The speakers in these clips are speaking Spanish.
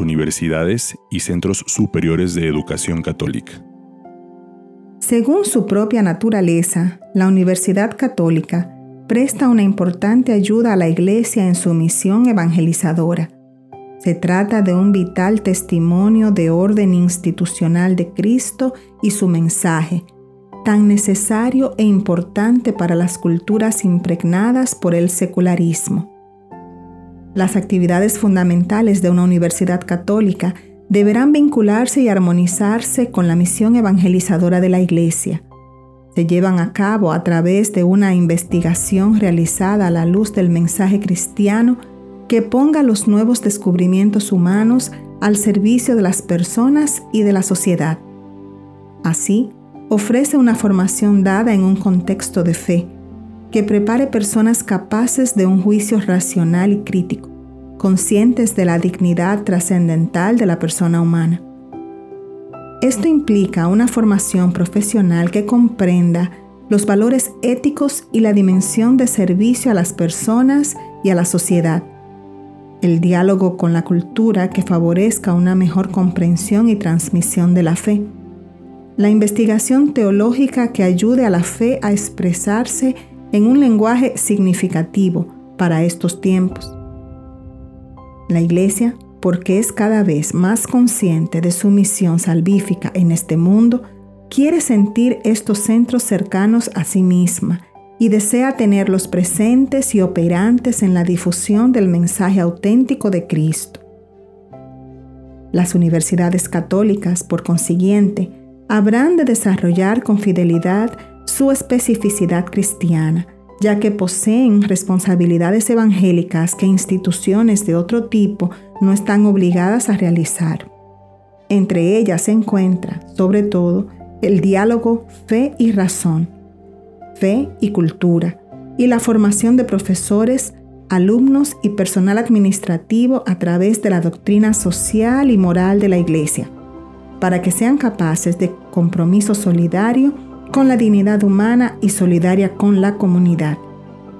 universidades y centros superiores de educación católica. Según su propia naturaleza, la Universidad Católica presta una importante ayuda a la Iglesia en su misión evangelizadora. Se trata de un vital testimonio de orden institucional de Cristo y su mensaje, tan necesario e importante para las culturas impregnadas por el secularismo. Las actividades fundamentales de una universidad católica deberán vincularse y armonizarse con la misión evangelizadora de la Iglesia. Se llevan a cabo a través de una investigación realizada a la luz del mensaje cristiano que ponga los nuevos descubrimientos humanos al servicio de las personas y de la sociedad. Así, ofrece una formación dada en un contexto de fe, que prepare personas capaces de un juicio racional y crítico, conscientes de la dignidad trascendental de la persona humana. Esto implica una formación profesional que comprenda los valores éticos y la dimensión de servicio a las personas y a la sociedad, el diálogo con la cultura que favorezca una mejor comprensión y transmisión de la fe, la investigación teológica que ayude a la fe a expresarse en un lenguaje significativo para estos tiempos. La Iglesia, porque es cada vez más consciente de su misión salvífica en este mundo, quiere sentir estos centros cercanos a sí misma y desea tenerlos presentes y operantes en la difusión del mensaje auténtico de Cristo. Las universidades católicas, por consiguiente, habrán de desarrollar con fidelidad su especificidad cristiana, ya que poseen responsabilidades evangélicas que instituciones de otro tipo no están obligadas a realizar. Entre ellas se encuentra, sobre todo, el diálogo fe y razón, fe y cultura, y la formación de profesores, alumnos y personal administrativo a través de la doctrina social y moral de la Iglesia para que sean capaces de compromiso solidario con la dignidad humana y solidaria con la comunidad,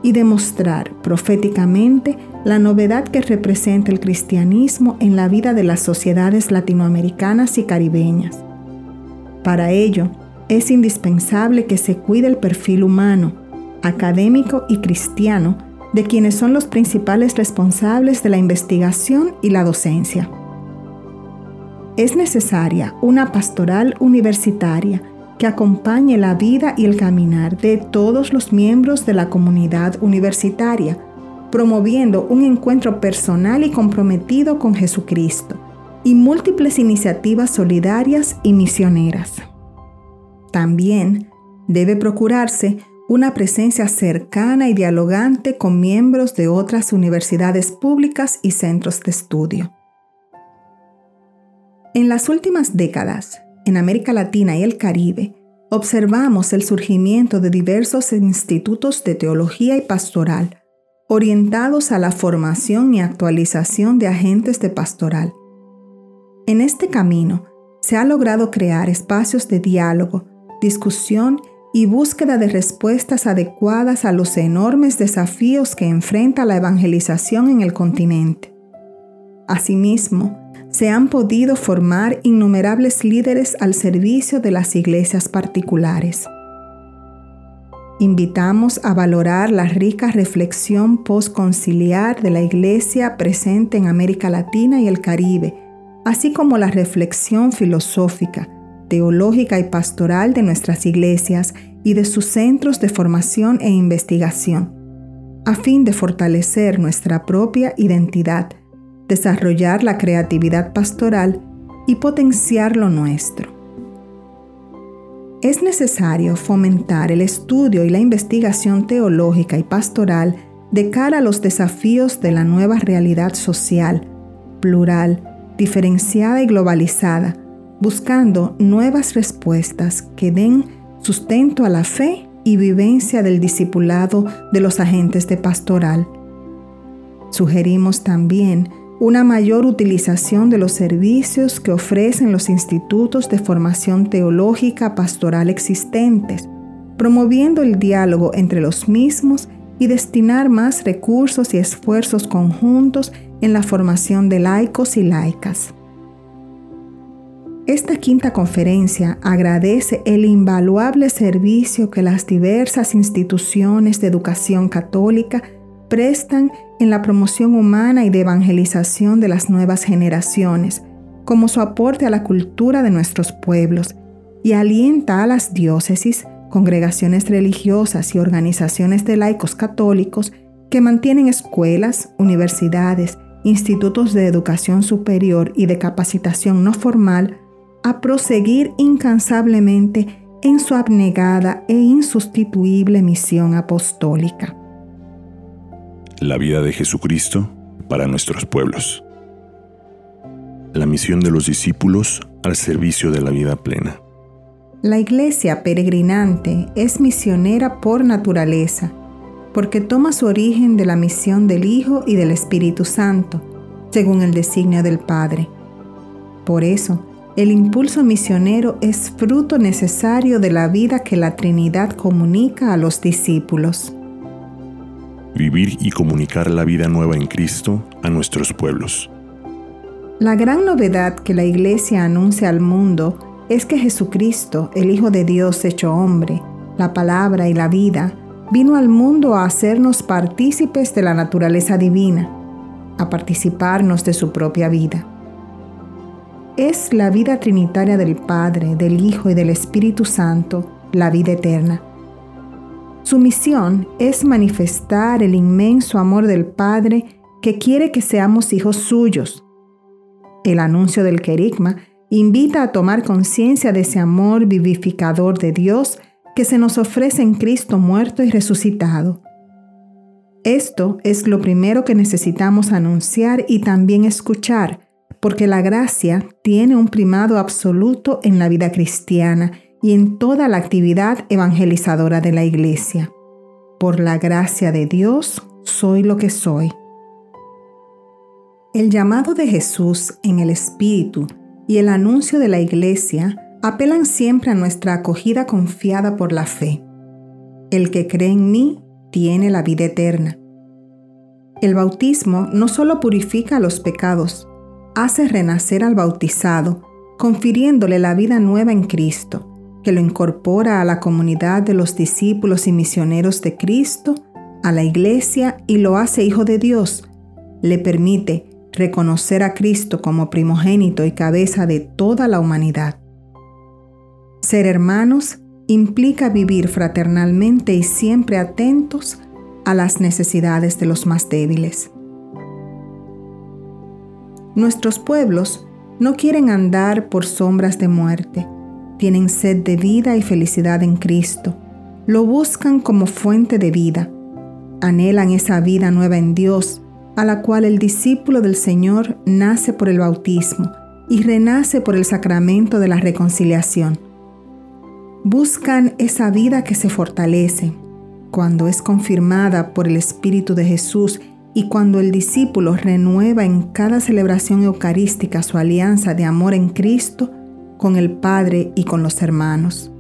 y demostrar proféticamente la novedad que representa el cristianismo en la vida de las sociedades latinoamericanas y caribeñas. Para ello, es indispensable que se cuide el perfil humano, académico y cristiano de quienes son los principales responsables de la investigación y la docencia es necesaria una pastoral universitaria que acompañe la vida y el caminar de todos los miembros de la comunidad universitaria, promoviendo un encuentro personal y comprometido con Jesucristo y múltiples iniciativas solidarias y misioneras. También debe procurarse una presencia cercana y dialogante con miembros de otras universidades públicas y centros de estudio. En las últimas décadas, en América Latina y el Caribe, observamos el surgimiento de diversos institutos de teología y pastoral, orientados a la formación y actualización de agentes de pastoral. En este camino, se ha logrado crear espacios de diálogo, discusión y búsqueda de respuestas adecuadas a los enormes desafíos que enfrenta la evangelización en el continente. Asimismo, se han podido formar innumerables líderes al servicio de las iglesias particulares. Invitamos a valorar la rica reflexión postconciliar de la Iglesia presente en América Latina y el Caribe, así como la reflexión filosófica, teológica y pastoral de nuestras iglesias y de sus centros de formación e investigación, a fin de fortalecer nuestra propia identidad desarrollar la creatividad pastoral y potenciar lo nuestro. Es necesario fomentar el estudio y la investigación teológica y pastoral de cara a los desafíos de la nueva realidad social, plural, diferenciada y globalizada, buscando nuevas respuestas que den sustento a la fe y vivencia del discipulado de los agentes de pastoral. Sugerimos también una mayor utilización de los servicios que ofrecen los institutos de formación teológica pastoral existentes, promoviendo el diálogo entre los mismos y destinar más recursos y esfuerzos conjuntos en la formación de laicos y laicas. Esta quinta conferencia agradece el invaluable servicio que las diversas instituciones de educación católica prestan en la promoción humana y de evangelización de las nuevas generaciones, como su aporte a la cultura de nuestros pueblos, y alienta a las diócesis, congregaciones religiosas y organizaciones de laicos católicos que mantienen escuelas, universidades, institutos de educación superior y de capacitación no formal a proseguir incansablemente en su abnegada e insustituible misión apostólica. La vida de Jesucristo para nuestros pueblos. La misión de los discípulos al servicio de la vida plena. La iglesia peregrinante es misionera por naturaleza, porque toma su origen de la misión del Hijo y del Espíritu Santo, según el designio del Padre. Por eso, el impulso misionero es fruto necesario de la vida que la Trinidad comunica a los discípulos. Vivir y comunicar la vida nueva en Cristo a nuestros pueblos. La gran novedad que la Iglesia anuncia al mundo es que Jesucristo, el Hijo de Dios hecho hombre, la palabra y la vida, vino al mundo a hacernos partícipes de la naturaleza divina, a participarnos de su propia vida es la vida trinitaria del Padre, del Hijo y del Espíritu Santo, la vida eterna. Su misión es manifestar el inmenso amor del Padre que quiere que seamos hijos suyos. El anuncio del querigma invita a tomar conciencia de ese amor vivificador de Dios que se nos ofrece en Cristo muerto y resucitado. Esto es lo primero que necesitamos anunciar y también escuchar porque la gracia tiene un primado absoluto en la vida cristiana y en toda la actividad evangelizadora de la Iglesia. Por la gracia de Dios soy lo que soy. El llamado de Jesús en el Espíritu y el anuncio de la Iglesia apelan siempre a nuestra acogida confiada por la fe. El que cree en mí tiene la vida eterna. El bautismo no solo purifica los pecados, hace renacer al bautizado, confiriéndole la vida nueva en Cristo, que lo incorpora a la comunidad de los discípulos y misioneros de Cristo, a la iglesia y lo hace hijo de Dios. Le permite reconocer a Cristo como primogénito y cabeza de toda la humanidad. Ser hermanos implica vivir fraternalmente y siempre atentos a las necesidades de los más débiles. Nuestros pueblos no quieren andar por sombras de muerte, tienen sed de vida y felicidad en Cristo, lo buscan como fuente de vida, anhelan esa vida nueva en Dios, a la cual el discípulo del Señor nace por el bautismo y renace por el sacramento de la reconciliación. Buscan esa vida que se fortalece. Cuando es confirmada por el Espíritu de Jesús y cuando el discípulo renueva en cada celebración eucarística su alianza de amor en Cristo con el Padre y con los hermanos.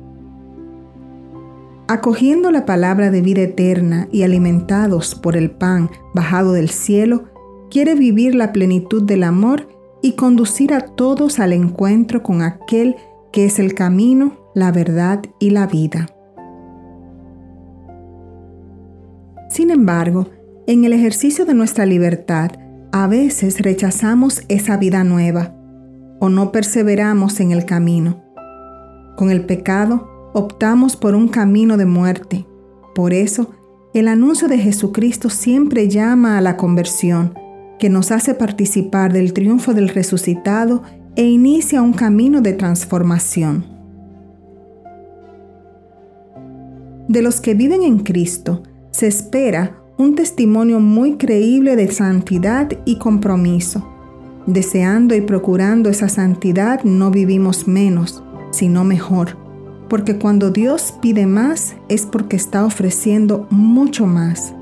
Acogiendo la palabra de vida eterna y alimentados por el pan bajado del cielo, quiere vivir la plenitud del amor y conducir a todos al encuentro con aquel que es el camino, la verdad y la vida. Sin embargo, en el ejercicio de nuestra libertad, a veces rechazamos esa vida nueva o no perseveramos en el camino. Con el pecado optamos por un camino de muerte. Por eso, el anuncio de Jesucristo siempre llama a la conversión, que nos hace participar del triunfo del resucitado e inicia un camino de transformación. De los que viven en Cristo, se espera un testimonio muy creíble de santidad y compromiso. Deseando y procurando esa santidad no vivimos menos, sino mejor, porque cuando Dios pide más es porque está ofreciendo mucho más.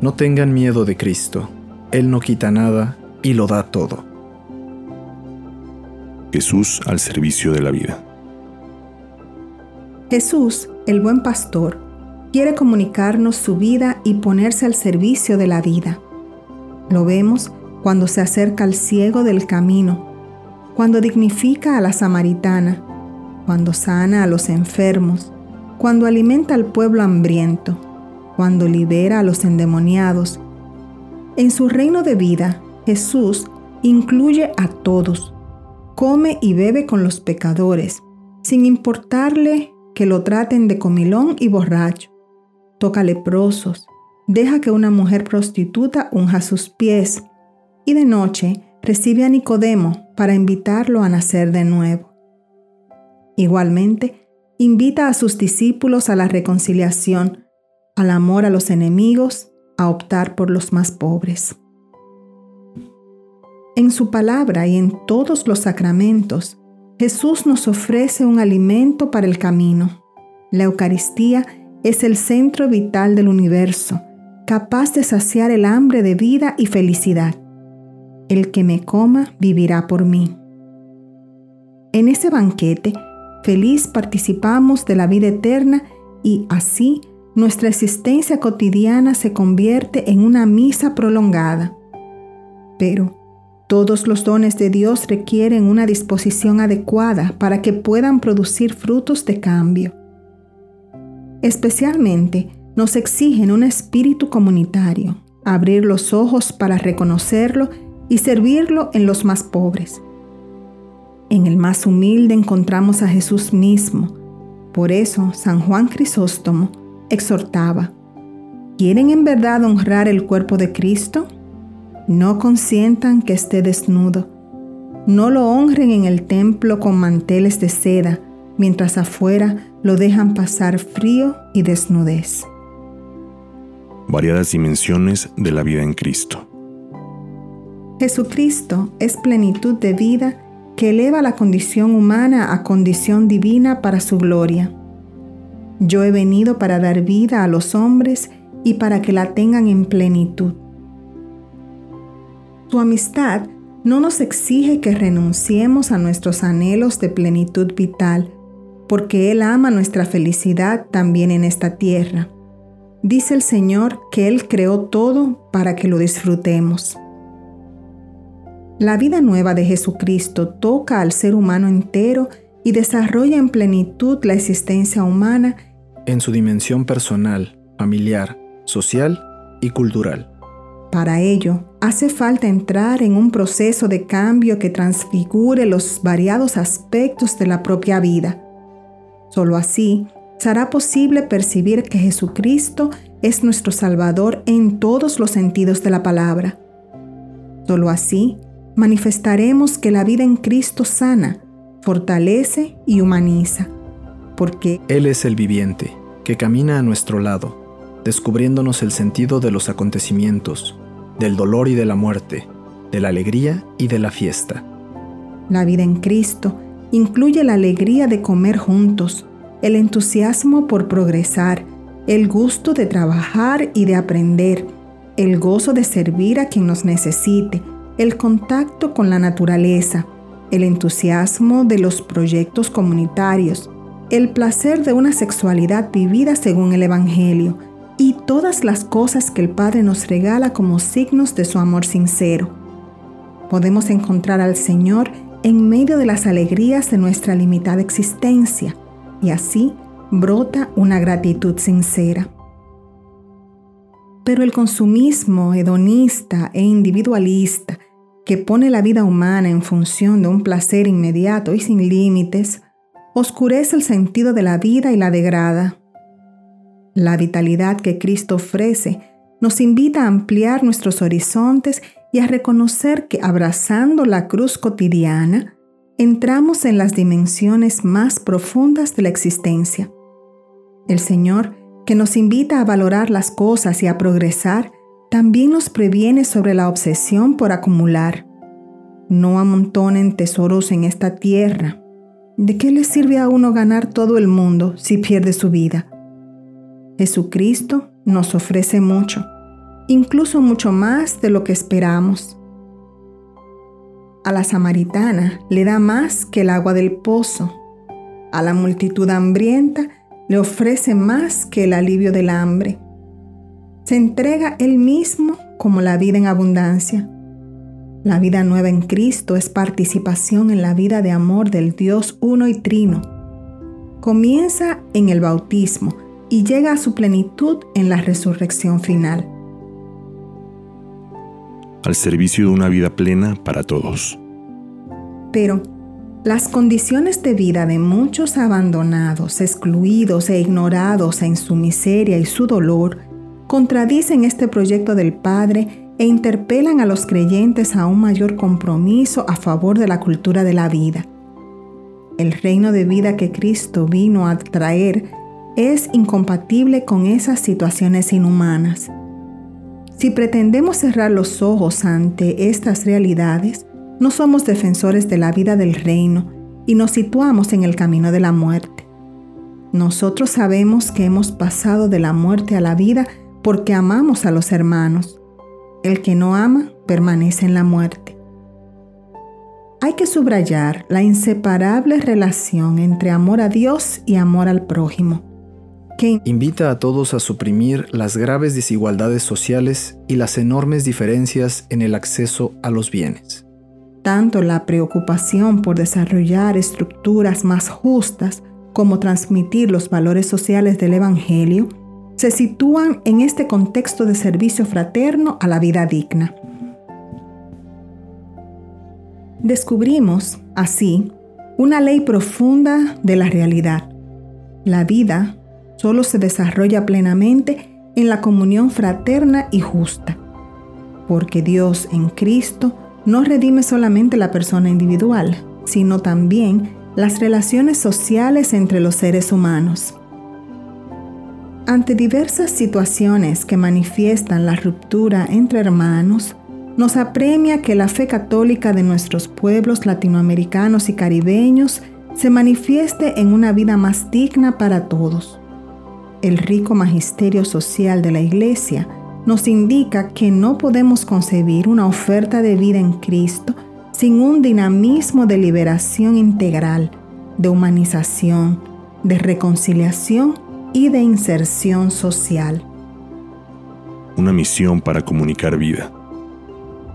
No tengan miedo de Cristo, Él no quita nada y lo da todo. Jesús al servicio de la vida. Jesús, el buen pastor, quiere comunicarnos su vida y ponerse al servicio de la vida. Lo vemos cuando se acerca al ciego del camino, cuando dignifica a la samaritana, cuando sana a los enfermos, cuando alimenta al pueblo hambriento, cuando libera a los endemoniados. En su reino de vida, Jesús incluye a todos, come y bebe con los pecadores, sin importarle que lo traten de comilón y borracho. Toca leprosos, deja que una mujer prostituta unja sus pies y de noche recibe a Nicodemo para invitarlo a nacer de nuevo. Igualmente, invita a sus discípulos a la reconciliación, al amor a los enemigos, a optar por los más pobres. En su palabra y en todos los sacramentos, Jesús nos ofrece un alimento para el camino. La Eucaristía es el centro vital del universo, capaz de saciar el hambre de vida y felicidad. El que me coma vivirá por mí. En ese banquete, feliz participamos de la vida eterna y así nuestra existencia cotidiana se convierte en una misa prolongada. Pero, todos los dones de Dios requieren una disposición adecuada para que puedan producir frutos de cambio. Especialmente nos exigen un espíritu comunitario, abrir los ojos para reconocerlo y servirlo en los más pobres. En el más humilde encontramos a Jesús mismo. Por eso San Juan Crisóstomo exhortaba, ¿quieren en verdad honrar el cuerpo de Cristo? No consientan que esté desnudo. No lo honren en el templo con manteles de seda, mientras afuera lo dejan pasar frío y desnudez. Variadas dimensiones de la vida en Cristo. Jesucristo es plenitud de vida que eleva la condición humana a condición divina para su gloria. Yo he venido para dar vida a los hombres y para que la tengan en plenitud. Su amistad no nos exige que renunciemos a nuestros anhelos de plenitud vital, porque Él ama nuestra felicidad también en esta tierra. Dice el Señor que Él creó todo para que lo disfrutemos. La vida nueva de Jesucristo toca al ser humano entero y desarrolla en plenitud la existencia humana en su dimensión personal, familiar, social y cultural. Para ello, hace falta entrar en un proceso de cambio que transfigure los variados aspectos de la propia vida. Solo así será posible percibir que Jesucristo es nuestro Salvador en todos los sentidos de la palabra. Solo así manifestaremos que la vida en Cristo sana, fortalece y humaniza, porque Él es el viviente, que camina a nuestro lado descubriéndonos el sentido de los acontecimientos, del dolor y de la muerte, de la alegría y de la fiesta. La vida en Cristo incluye la alegría de comer juntos, el entusiasmo por progresar, el gusto de trabajar y de aprender, el gozo de servir a quien nos necesite, el contacto con la naturaleza, el entusiasmo de los proyectos comunitarios, el placer de una sexualidad vivida según el Evangelio, y todas las cosas que el Padre nos regala como signos de su amor sincero. Podemos encontrar al Señor en medio de las alegrías de nuestra limitada existencia y así brota una gratitud sincera. Pero el consumismo hedonista e individualista que pone la vida humana en función de un placer inmediato y sin límites, oscurece el sentido de la vida y la degrada. La vitalidad que Cristo ofrece nos invita a ampliar nuestros horizontes y a reconocer que abrazando la cruz cotidiana, entramos en las dimensiones más profundas de la existencia. El Señor, que nos invita a valorar las cosas y a progresar, también nos previene sobre la obsesión por acumular. No amontonen tesoros en esta tierra. ¿De qué le sirve a uno ganar todo el mundo si pierde su vida? Jesucristo nos ofrece mucho, incluso mucho más de lo que esperamos. A la samaritana le da más que el agua del pozo. A la multitud hambrienta le ofrece más que el alivio del hambre. Se entrega él mismo como la vida en abundancia. La vida nueva en Cristo es participación en la vida de amor del Dios uno y trino. Comienza en el bautismo y llega a su plenitud en la resurrección final. Al servicio de una vida plena para todos. Pero las condiciones de vida de muchos abandonados, excluidos e ignorados en su miseria y su dolor contradicen este proyecto del Padre e interpelan a los creyentes a un mayor compromiso a favor de la cultura de la vida. El reino de vida que Cristo vino a traer es incompatible con esas situaciones inhumanas. Si pretendemos cerrar los ojos ante estas realidades, no somos defensores de la vida del reino y nos situamos en el camino de la muerte. Nosotros sabemos que hemos pasado de la muerte a la vida porque amamos a los hermanos. El que no ama permanece en la muerte. Hay que subrayar la inseparable relación entre amor a Dios y amor al prójimo, que invita a todos a suprimir las graves desigualdades sociales y las enormes diferencias en el acceso a los bienes tanto la preocupación por desarrollar estructuras más justas como transmitir los valores sociales del Evangelio se sitúan en este contexto de servicio fraterno a la vida digna. Descubrimos, así, una ley profunda de la realidad. La vida solo se desarrolla plenamente en la comunión fraterna y justa, porque Dios en Cristo no redime solamente la persona individual, sino también las relaciones sociales entre los seres humanos. Ante diversas situaciones que manifiestan la ruptura entre hermanos, nos apremia que la fe católica de nuestros pueblos latinoamericanos y caribeños se manifieste en una vida más digna para todos. El rico magisterio social de la Iglesia nos indica que no podemos concebir una oferta de vida en Cristo sin un dinamismo de liberación integral, de humanización, de reconciliación y de inserción social. Una misión para comunicar vida.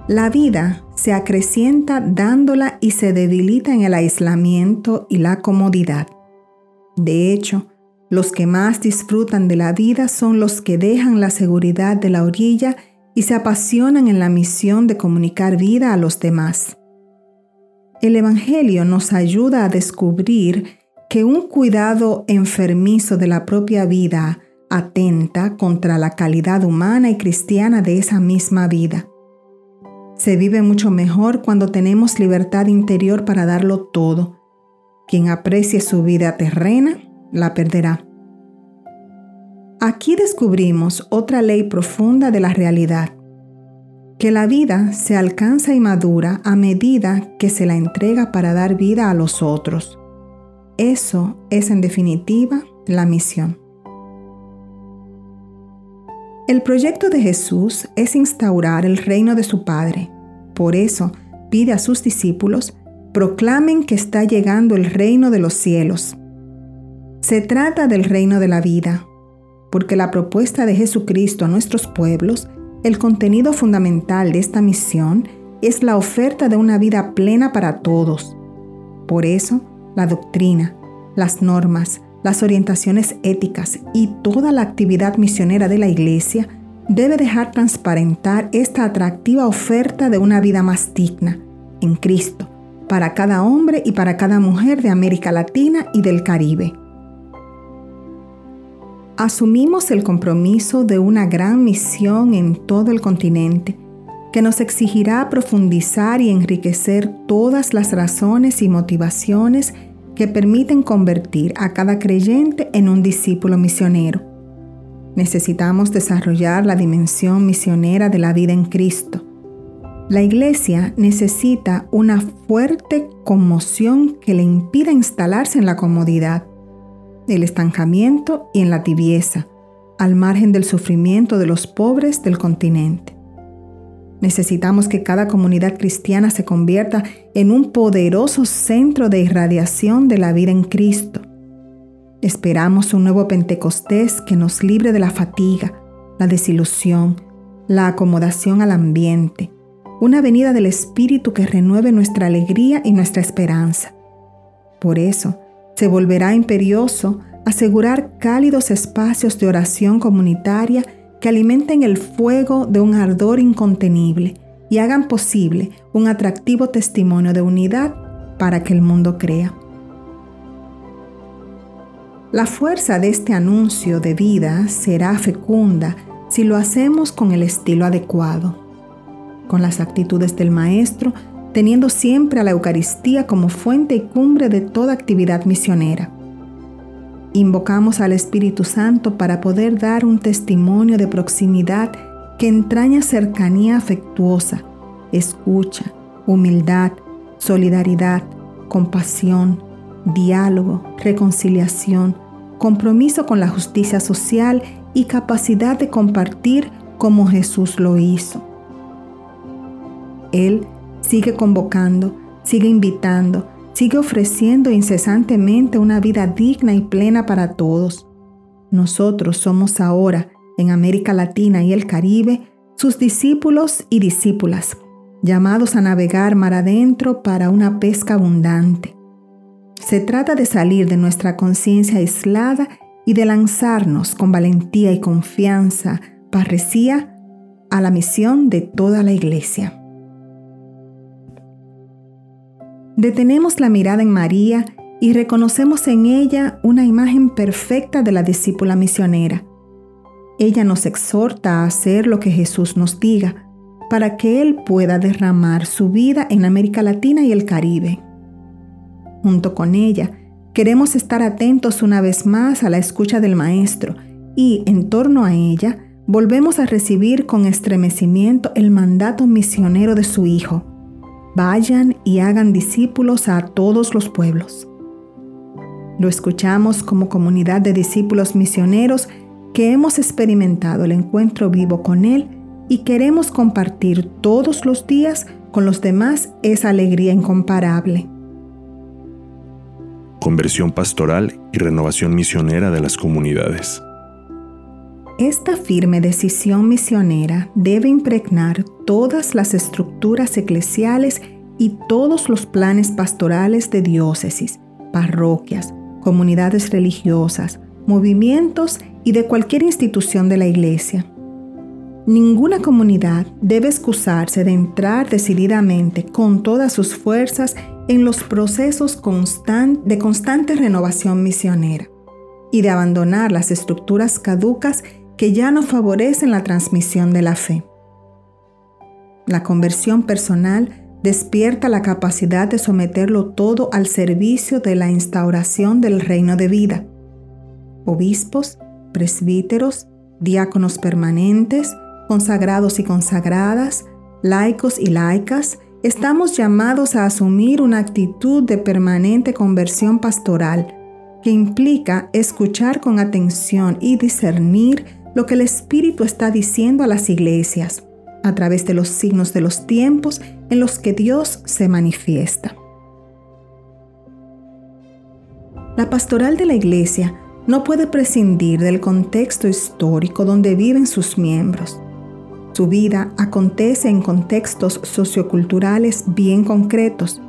La vida se acrecienta dándola y se debilita en el aislamiento y la comodidad. De hecho, los que más disfrutan de la vida son los que dejan la seguridad de la orilla y se apasionan en la misión de comunicar vida a los demás. El Evangelio nos ayuda a descubrir que un cuidado enfermizo de la propia vida atenta contra la calidad humana y cristiana de esa misma vida. Se vive mucho mejor cuando tenemos libertad interior para darlo todo. Quien aprecie su vida terrena la perderá. Aquí descubrimos otra ley profunda de la realidad, que la vida se alcanza y madura a medida que se la entrega para dar vida a los otros. Eso es en definitiva la misión. El proyecto de Jesús es instaurar el reino de su Padre. Por eso pide a sus discípulos, proclamen que está llegando el reino de los cielos. Se trata del reino de la vida, porque la propuesta de Jesucristo a nuestros pueblos, el contenido fundamental de esta misión es la oferta de una vida plena para todos. Por eso, la doctrina, las normas, las orientaciones éticas y toda la actividad misionera de la Iglesia debe dejar transparentar esta atractiva oferta de una vida más digna en Cristo para cada hombre y para cada mujer de América Latina y del Caribe. Asumimos el compromiso de una gran misión en todo el continente que nos exigirá profundizar y enriquecer todas las razones y motivaciones que permiten convertir a cada creyente en un discípulo misionero. Necesitamos desarrollar la dimensión misionera de la vida en Cristo. La iglesia necesita una fuerte conmoción que le impida instalarse en la comodidad el estancamiento y en la tibieza, al margen del sufrimiento de los pobres del continente. Necesitamos que cada comunidad cristiana se convierta en un poderoso centro de irradiación de la vida en Cristo. Esperamos un nuevo Pentecostés que nos libre de la fatiga, la desilusión, la acomodación al ambiente, una venida del Espíritu que renueve nuestra alegría y nuestra esperanza. Por eso, se volverá imperioso asegurar cálidos espacios de oración comunitaria que alimenten el fuego de un ardor incontenible y hagan posible un atractivo testimonio de unidad para que el mundo crea. La fuerza de este anuncio de vida será fecunda si lo hacemos con el estilo adecuado, con las actitudes del Maestro, teniendo siempre a la Eucaristía como fuente y cumbre de toda actividad misionera. Invocamos al Espíritu Santo para poder dar un testimonio de proximidad que entraña cercanía afectuosa, escucha, humildad, solidaridad, compasión, diálogo, reconciliación, compromiso con la justicia social y capacidad de compartir como Jesús lo hizo. Él sigue convocando, sigue invitando, sigue ofreciendo incesantemente una vida digna y plena para todos. Nosotros somos ahora, en América Latina y el Caribe, sus discípulos y discípulas, llamados a navegar mar adentro para una pesca abundante. Se trata de salir de nuestra conciencia aislada y de lanzarnos con valentía y confianza, parresía, a la misión de toda la iglesia. Detenemos la mirada en María y reconocemos en ella una imagen perfecta de la discípula misionera. Ella nos exhorta a hacer lo que Jesús nos diga, para que Él pueda derramar su vida en América Latina y el Caribe. Junto con ella, queremos estar atentos una vez más a la escucha del Maestro y, en torno a ella, volvemos a recibir con estremecimiento el mandato misionero de su Hijo. Vayan y hagan discípulos a todos los pueblos. Lo escuchamos como comunidad de discípulos misioneros que hemos experimentado el encuentro vivo con Él y queremos compartir todos los días con los demás esa alegría incomparable conversión pastoral y renovación misionera de las comunidades. Esta firme decisión misionera debe impregnar todas las estructuras eclesiales y todos los planes pastorales de diócesis, parroquias, comunidades religiosas, movimientos y de cualquier institución de la Iglesia. Ninguna comunidad debe excusarse de entrar decididamente con todas sus fuerzas en los procesos de constante renovación misionera y de abandonar las estructuras caducas que ya no favorecen la transmisión de la fe. La conversión personal despierta la capacidad de someterlo todo al servicio de la instauración del reino de vida. Obispos, presbíteros, diáconos permanentes, consagrados y consagradas, laicos y laicas, estamos llamados a asumir una actitud de permanente conversión pastoral que implica escuchar con atención y discernir lo que el Espíritu está diciendo a las iglesias a través de los signos de los tiempos en los que Dios se manifiesta. La pastoral de la iglesia no puede prescindir del contexto histórico donde viven sus miembros su vida acontece en contextos socioculturales bien concretos.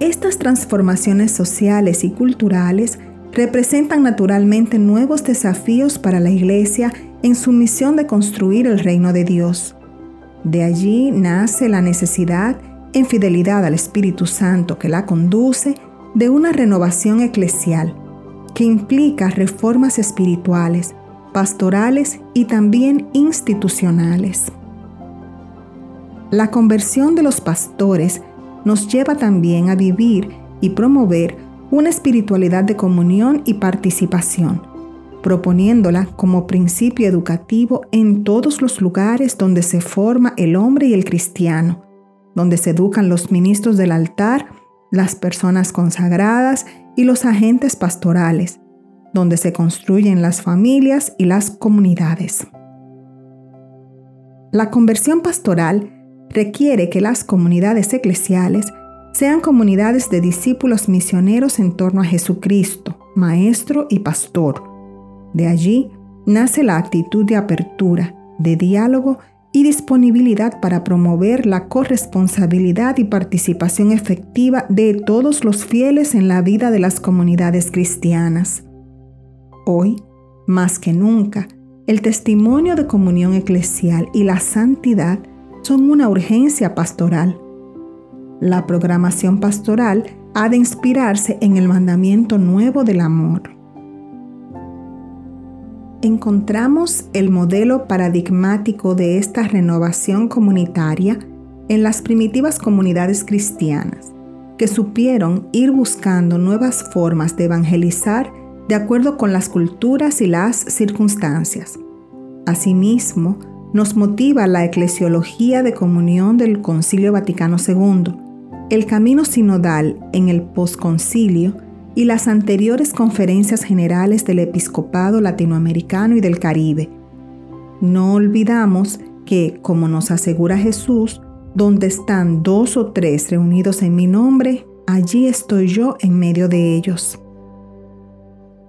Estas transformaciones sociales y culturales representan naturalmente nuevos desafíos para la Iglesia en su misión de construir el reino de Dios. De allí nace la necesidad, en fidelidad al Espíritu Santo que la conduce, de una renovación eclesial que implica reformas espirituales, pastorales y también institucionales. La conversión de los pastores nos lleva también a vivir y promover una espiritualidad de comunión y participación, proponiéndola como principio educativo en todos los lugares donde se forma el hombre y el cristiano, donde se educan los ministros del altar, las personas consagradas y los agentes pastorales, donde se construyen las familias y las comunidades. La conversión pastoral requiere que las comunidades eclesiales sean comunidades de discípulos misioneros en torno a Jesucristo, maestro y pastor. De allí nace la actitud de apertura, de diálogo y disponibilidad para promover la corresponsabilidad y participación efectiva de todos los fieles en la vida de las comunidades cristianas. Hoy, más que nunca, el testimonio de comunión eclesial y la santidad son una urgencia pastoral. La programación pastoral ha de inspirarse en el mandamiento nuevo del amor encontramos el modelo paradigmático de esta renovación comunitaria en las primitivas comunidades cristianas, que supieron ir buscando nuevas formas de evangelizar de acuerdo con las culturas y las circunstancias. Asimismo, nos motiva la eclesiología de comunión del Concilio Vaticano II, el camino sinodal en el posconcilio y las anteriores conferencias generales del episcopado latinoamericano y del Caribe. No olvidamos que, como nos asegura Jesús, donde están dos o tres reunidos en mi nombre, allí estoy yo en medio de ellos.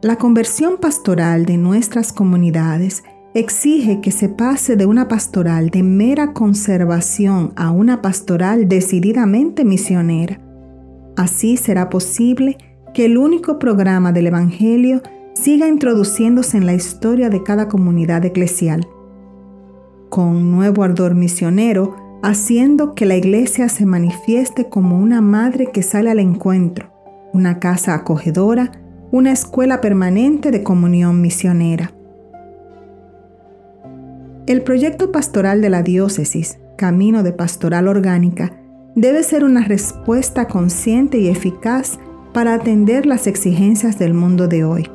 La conversión pastoral de nuestras comunidades exige que se pase de una pastoral de mera conservación a una pastoral decididamente misionera. Así será posible que el único programa del Evangelio siga introduciéndose en la historia de cada comunidad eclesial, con nuevo ardor misionero, haciendo que la iglesia se manifieste como una madre que sale al encuentro, una casa acogedora, una escuela permanente de comunión misionera. El proyecto pastoral de la diócesis, Camino de Pastoral Orgánica, debe ser una respuesta consciente y eficaz para atender las exigencias del mundo de hoy,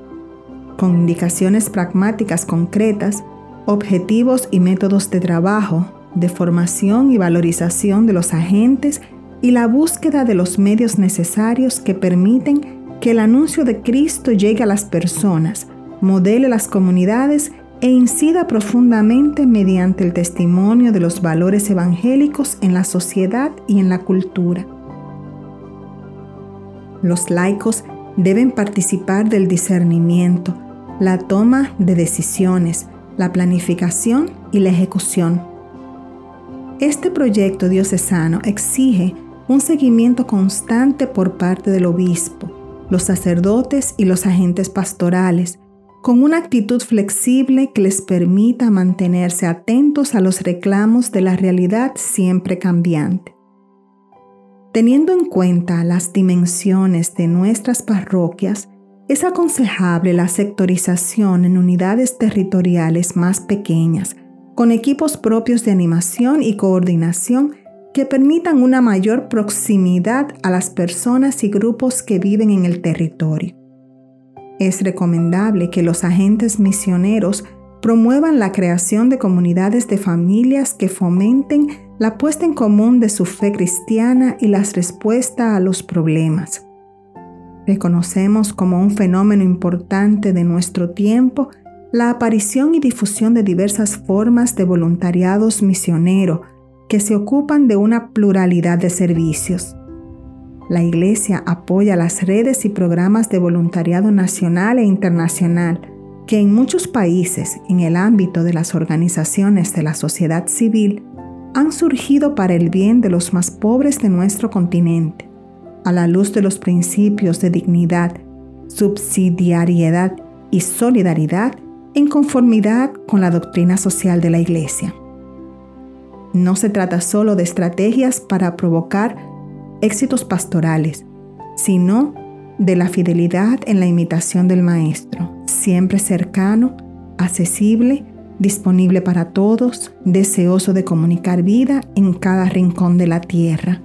con indicaciones pragmáticas concretas, objetivos y métodos de trabajo, de formación y valorización de los agentes y la búsqueda de los medios necesarios que permiten que el anuncio de Cristo llegue a las personas, modele las comunidades e incida profundamente mediante el testimonio de los valores evangélicos en la sociedad y en la cultura. Los laicos deben participar del discernimiento, la toma de decisiones, la planificación y la ejecución. Este proyecto diocesano exige un seguimiento constante por parte del obispo, los sacerdotes y los agentes pastorales, con una actitud flexible que les permita mantenerse atentos a los reclamos de la realidad siempre cambiante. Teniendo en cuenta las dimensiones de nuestras parroquias, es aconsejable la sectorización en unidades territoriales más pequeñas, con equipos propios de animación y coordinación que permitan una mayor proximidad a las personas y grupos que viven en el territorio. Es recomendable que los agentes misioneros promuevan la creación de comunidades de familias que fomenten la puesta en común de su fe cristiana y las respuestas a los problemas. Reconocemos como un fenómeno importante de nuestro tiempo la aparición y difusión de diversas formas de voluntariados misioneros que se ocupan de una pluralidad de servicios. La Iglesia apoya las redes y programas de voluntariado nacional e internacional que en muchos países, en el ámbito de las organizaciones de la sociedad civil, han surgido para el bien de los más pobres de nuestro continente, a la luz de los principios de dignidad, subsidiariedad y solidaridad en conformidad con la doctrina social de la Iglesia. No se trata solo de estrategias para provocar éxitos pastorales, sino de la fidelidad en la imitación del Maestro, siempre cercano, accesible, disponible para todos, deseoso de comunicar vida en cada rincón de la tierra.